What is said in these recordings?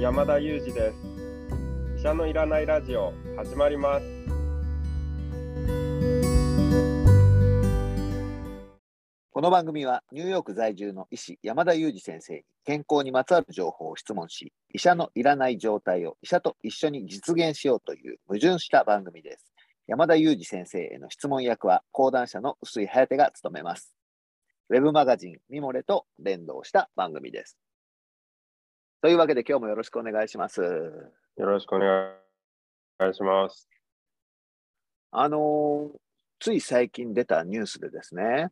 山田裕二です。医者のいらないラジオ始まります。この番組はニューヨーク在住の医師山田裕二先生に健康にまつわる情報を質問し医者のいらない状態を医者と一緒に実現しようという矛盾した番組です。山田裕二先生への質問役は講談社の臼井颯が務めます。ウェブマガジンミモレと連動した番組です。というわけで今日もよろしくお願いします。よろしくお願いします。あのーつい最近出たニュースでですね、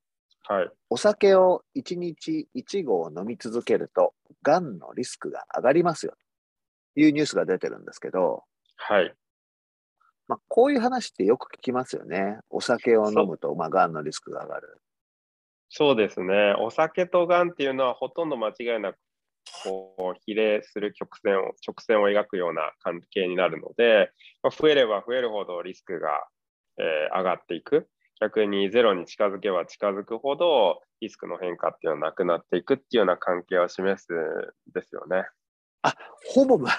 はい。お酒を1日1合飲み続けると、がんのリスクが上がりますよというニュースが出てるんですけど、はい。まあ、こういう話ってよく聞きますよね。お酒を飲むと、まあ、がんのリスクが上がる。そうですね。お酒とがんっていうのはほとんど間違いなくこう比例する曲線を直線を描くような関係になるので、まあ、増えれば増えるほどリスクが、えー上がっていく。逆にゼロに近づけば近づくほどリスクの変化っていうのはなくなっていくっていうような関係を示すんですよね。あ、ほぼ間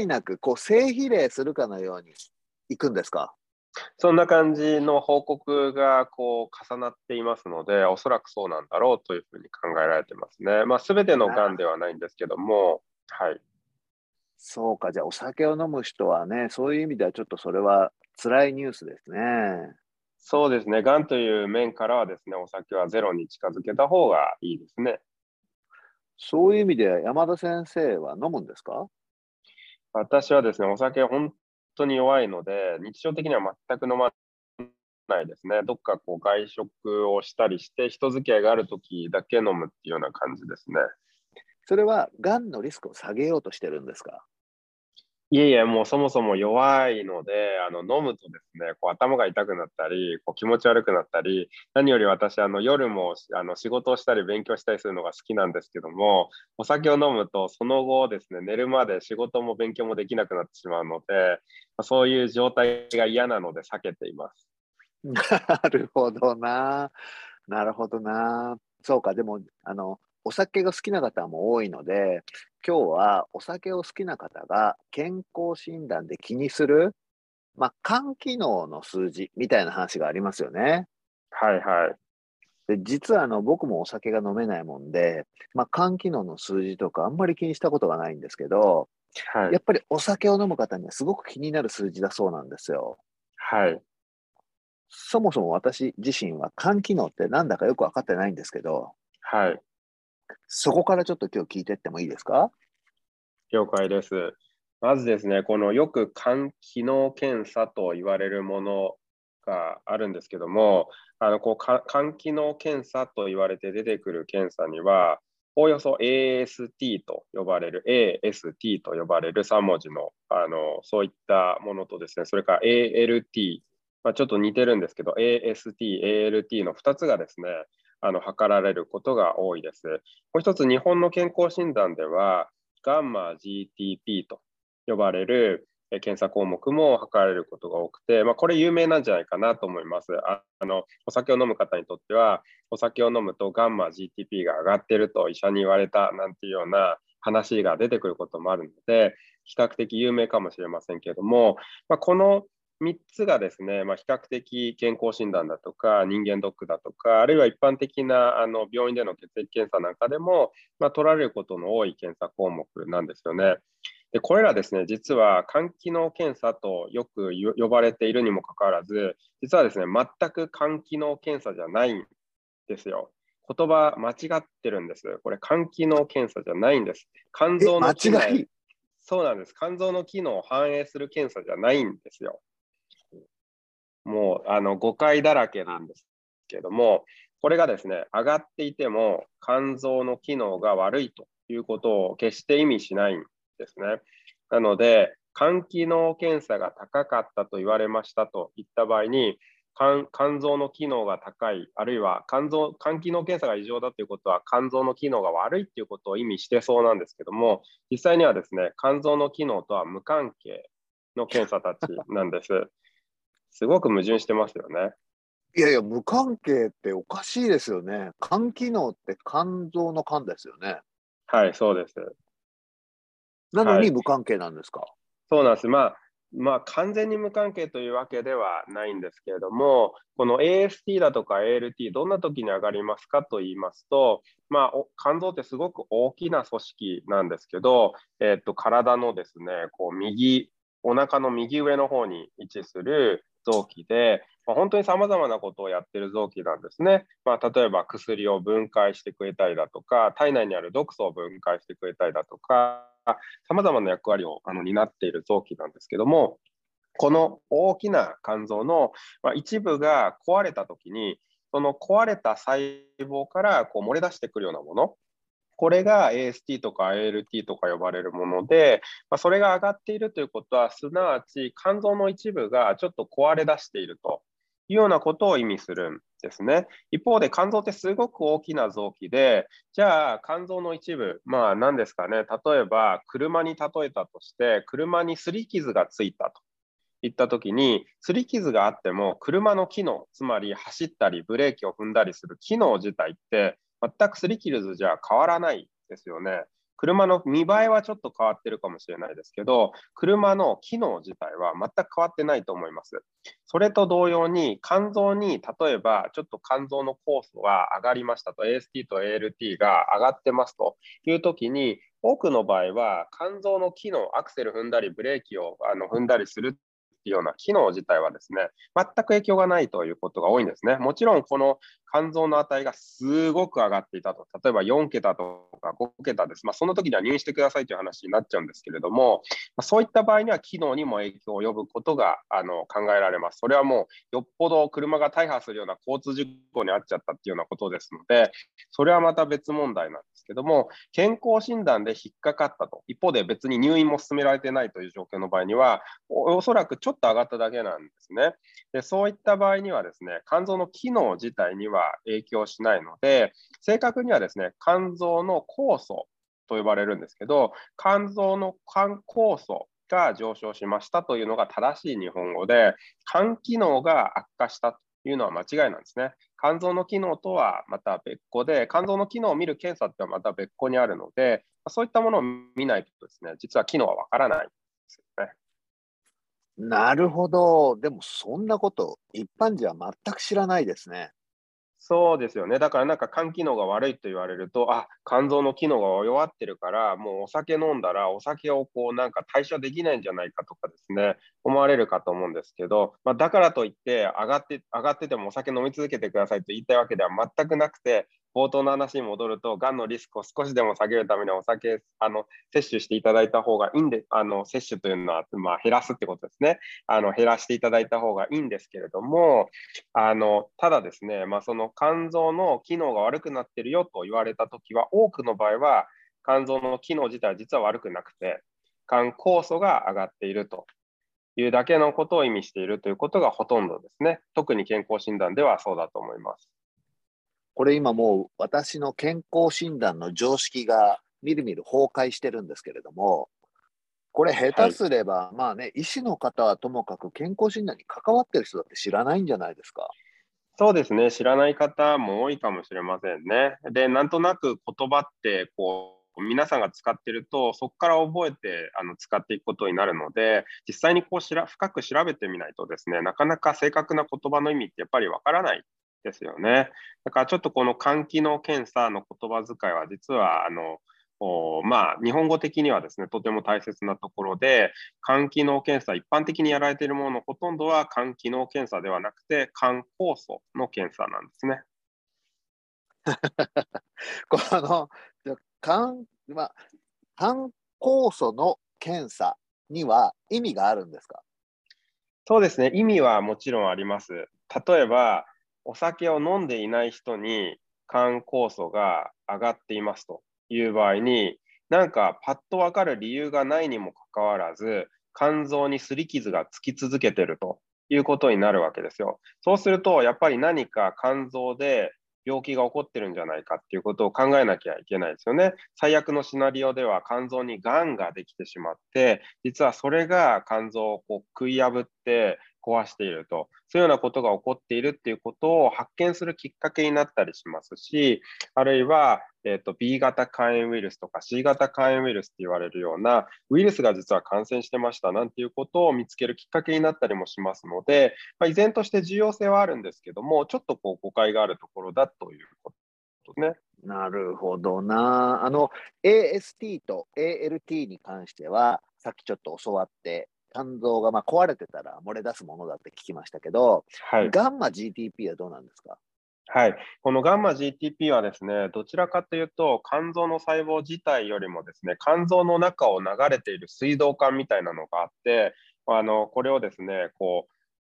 違いなく、こう、正比例するかのようにいくんですか？そんな感じの報告がこう重なっていますので、おそらくそうなんだろうというふうに考えられてますね。まあ、全てのがんではないんですけども、はい。そうか、じゃあお酒を飲む人はね、そういう意味ではちょっとそれは辛いニュースですね。そうですね、がんという面からはですね、お酒はゼロに近づけた方がいいですね。そういう意味で山田先生は飲むんですか？私はですね、お酒本当に弱いので、日常的には全く飲まないですね。どっかこう外食をしたりして、人付き合いがあるときだけ飲むっていうような感じですね。それはがんのリスクを下げようとしてるんですか？いえいえ、もうそもそも弱いので、あの飲むとですね、こう頭が痛くなったり、こう気持ち悪くなったり、何より私、あの夜もあの仕事をしたり勉強したりするのが好きなんですけども、お酒を飲むと、その後ですね、寝るまで仕事も勉強もできなくなってしまうので、そういう状態が嫌なので避けています。なるほどな。なるほどな。そうか、でも、あの、お酒が好きな方も多いので、今日はお酒を好きな方が健康診断で気にする、まあ、肝機能の数字みたいな話がありますよね。はいはい。で実はあの僕もお酒が飲めないもんで、まあ、肝機能の数字とかあんまり気にしたことがないんですけど、はいやっぱりお酒を飲む方にはすごく気になる数字だそうなんですよ。はい。そもそも私自身は肝機能ってなんだかよく分かってないんですけど、はい。そこからちょっと今日聞いてってもいいですか？了解です。まずですね、このよく肝機能検査と言われるものがあるんですけども、あのこう肝機能検査と言われて出てくる検査には、おおよそ AST と呼ばれる、AST と呼ばれる3文字のあのそういったものとですね、それから ALT、まあ、ちょっと似てるんですけど、AST、ALT の2つがですね、あの測られることが多いです。もう一つ、日本の健康診断では、ガンマ GTP と呼ばれる検査項目も測られることが多くて、まあ、これ有名なんじゃないかなと思います。ああのお酒を飲む方にとっては、お酒を飲むとガンマ GTP が上がっていると医者に言われたなんていうような話が出てくることもあるので、比較的有名かもしれませんけれども、まあ、この3つがですね、まあ、比較的健康診断だとか、人間ドックだとか、あるいは一般的なあの病院での血液検査なんかでも、まあ、取られることの多い検査項目なんですよね。でこれらですね、実は肝機能検査とよくよ呼ばれているにもかかわらず、実はですね、全く肝機能検査じゃないんですよ。言葉間違ってるんです。これ肝機能検査じゃないんです。肝臓の機能え間違い？そうなんです。肝臓の機能を反映する検査じゃないんですよ。もうあの誤解だらけなんですけども、これがですね、上がっていても肝臓の機能が悪いということを決して意味しないんですね。なので、肝機能検査が高かったと言われましたといった場合に、肝肝臓の機能が高い、あるいは肝臓肝機能検査が異常だということは、肝臓の機能が悪いということを意味してそうなんですけども、実際にはですね、肝臓の機能とは無関係の検査たちなんです。すごく矛盾してますよね。いやいや、無関係っておかしいですよね。肝機能って肝臓の肝ですよね。はい、そうです。なのに無関係なんですか、はい、そうなんです。まあまあ、完全に無関係というわけではないんですけれども、この AST だとか ALT、どんな時に上がりますかと言いますと、まあ、肝臓ってすごく大きな組織なんですけど、えー、っと体のですね、こう右、お腹の右上の方に位置する臓器で、まあ、本当にさまざまなことをやってる臓器なんですね。まあ、例えば薬を分解してくれたりだとか、体内にある毒素を分解してくれたりだとか、さまざまな役割をあの担っている臓器なんですけども、この大きな肝臓の、まあ、一部が壊れたときに、その壊れた細胞からこう漏れ出してくるようなもの、これが AST とか ALT とか呼ばれるもので、まあ、それが上がっているということは、すなわち肝臓の一部がちょっと壊れ出しているというようなことを意味するんですね。一方で肝臓ってすごく大きな臓器で、じゃあ肝臓の一部、まあ何ですかね、例えば車に例えたとして、車に擦り傷がついたといったときに、擦り傷があっても車の機能、つまり走ったりブレーキを踏んだりする機能自体って全く擦り傷じゃ変わらないですよね。車の見栄えはちょっと変わってるかもしれないですけど、車の機能自体は全く変わってないと思います。それと同様に、肝臓に例えばちょっと肝臓の酵素が上がりましたと、AST と ALT が上がってますというときに、多くの場合は肝臓の機能、アクセル踏んだりブレーキをあの踏んだりするいうような機能自体はですね、全く影響がないということが多いんですね。もちろん、この肝臓の値がすごく上がっていたと、例えば4桁とか5桁です。まあ、その時には入院してくださいという話になっちゃうんですけれども、ま、そういった場合には機能にも影響を及ぶことがあの考えられます。それはもうよっぽど車が大破するような交通事故に遭っちゃったっていうようなことですので、それはまた別問題なんですけども、健康診断で引っかかったと、一方で別に入院も進められてないという状況の場合には、おそらくちょっと上がっただけなんですね。でそういった場合にはですね、肝臓の機能自体には影響しないので、正確にはですね、肝臓の酵素と呼ばれるんですけど、肝臓の肝酵素が上昇しましたというのが正しい日本語で、肝機能が悪化したというのは間違いなんですね。肝臓の機能とはまた別個で、肝臓の機能を見る検査ってはまた別個にあるので、そういったものを見ないとですね、実は機能はわからないんですよね。なるほど。でもそんなこと一般人は全く知らないですね。そうですよね。だからなんか肝機能が悪いと言われると、あ、肝臓の機能が弱ってるから、もうお酒飲んだらお酒をこうなんか代謝できないんじゃないかとかですね、思われるかと思うんですけど、まあ、だからといって上がって上がっててもお酒飲み続けてくださいと言いたいわけでは全くなくて、冒頭の話に戻ると、がんのリスクを少しでも下げるためにお酒あの摂取していただいた方がいいんで、あの摂取というのは、まあ、減らすってことですねあの。減らしていただいた方がいいんですけれども、あのただですね、まあ、その肝臓の機能が悪くなってるよと言われたときは、多くの場合は肝臓の機能自体は実は悪くなくて、肝酵素が上がっているというだけのことを意味しているということがほとんどですね。特に健康診断ではそうだと思います。これ今もう私の健康診断の常識がみるみる崩壊してるんですけれども、これ下手すれば、はい、まあね、医師の方はともかく健康診断に関わってる人だって知らないんじゃないですか？そうですね、知らない方も多いかもしれませんね。で、なんとなく言葉ってこう皆さんが使ってると、そこから覚えてあの使っていくことになるので、実際にこうしら深く調べてみないとですね、なかなか正確な言葉の意味ってやっぱりわからないですよね。だからちょっとこの肝機能検査の言葉遣いは実はあのまあ、日本語的にはですね、とても大切なところで、肝機能検査、一般的にやられているもののほとんどは肝機能検査ではなくて、肝酵素の検査なんですね。この肝,、まあ、肝酵素の検査には意味があるんですか？そうですね、意味はもちろんあります。例えば、お酒を飲んでいない人に肝酵素が上がっていますという場合に、なんかパッとわかる理由がないにもかかわらず、肝臓に擦り傷がつき続けてるということになるわけですよ。そうすると、やっぱり何か肝臓で病気が起こってるんじゃないかっていうことを考えなきゃいけないですよね。最悪のシナリオでは肝臓にがんができてしまって、実はそれが肝臓をこう食い破って壊していると、そういうようなことが起こっているっていうことを発見するきっかけになったりしますし、あるいはえーと、B 型肝炎ウイルスとか C 型肝炎ウイルスって言われるようなウイルスが実は感染してましたなんていうことを見つけるきっかけになったりもしますので、まあ、依然として重要性はあるんですけども、ちょっとこう誤解があるところだということですね。なるほどな。あの、AST と ALT に関しては、さっきちょっと教わって、肝臓がまあ壊れてたら漏れ出すものだって聞きましたけど、はい、ガンマ GTP はどうなんですか？はい、このガンマ GTP はですね、どちらかというと、肝臓の細胞自体よりもですね、肝臓の中を流れている水道管みたいなのがあって、あのこれをですね、こう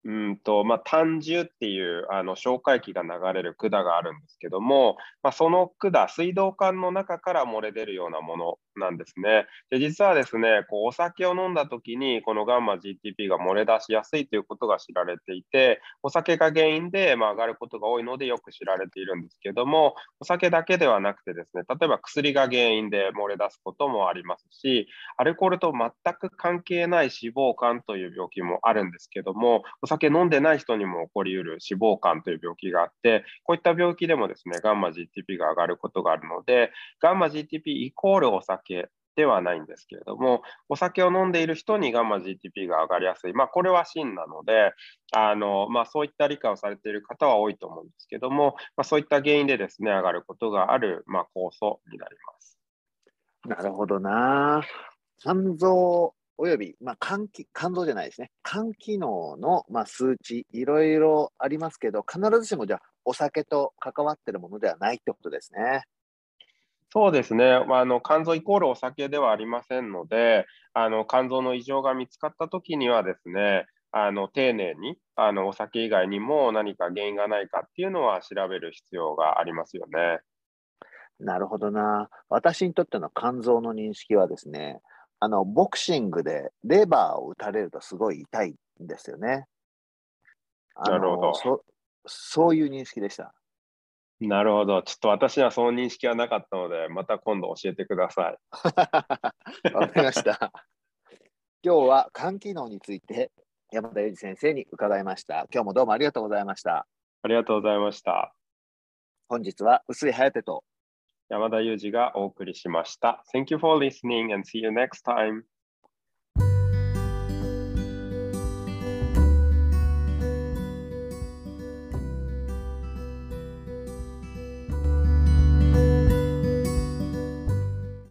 うんとまあ、単重っていうあの消化液が流れる管があるんですけども、まあ、その管、水道管の中から漏れ出るようなものなんですね。で実はですね、こうお酒を飲んだ時にこのガンマ GTP が漏れ出しやすいということが知られていて、お酒が原因で、まあ、上がることが多いのでよく知られているんですけども、お酒だけではなくてですね、例えば薬が原因で漏れ出すこともありますし、アルコールと全く関係ない脂肪肝という病気もあるんですけども、お酒飲んでない人にも起こりうる脂肪肝という病気があって、こういった病気でもですね、ガンマ GTP が上がることがあるので、ガンマ GTP イコールお酒ではないんですけれども、お酒を飲んでいる人にガンマ GTP が上がりやすい、まあ、これは真なので、あのまあ、そういった理解をされている方は多いと思うんですけども、まあ、そういった原因でですね、上がることがある、まあ、酵素になります。なるほどな。肝臓および、まあ、肝気肝臓じゃないですね、肝機能の、まあ、数値、いろいろありますけど、必ずしもじゃあ、お酒と関わってるものではないってことですね。そうですね、あの肝臓イコールお酒ではありませんので、あの肝臓の異常が見つかったときにはですね、あの丁寧にあのお酒以外にも何か原因がないかっていうのは調べる必要がありますよね。なるほどな。私にとっての肝臓の認識はですね、あのボクシングでレバーを打たれるとすごい痛いんですよね。なるほどそ。そういう認識でした。なるほど。ちょっと私はその認識はなかったので、また今度教えてください。わかりました。今日は肝機能について山田裕二先生に伺いました。今日もどうもありがとうございました。ありがとうございました。本日は薄井颯と山田裕二がお送りしました。Thank you for listening and see you next time.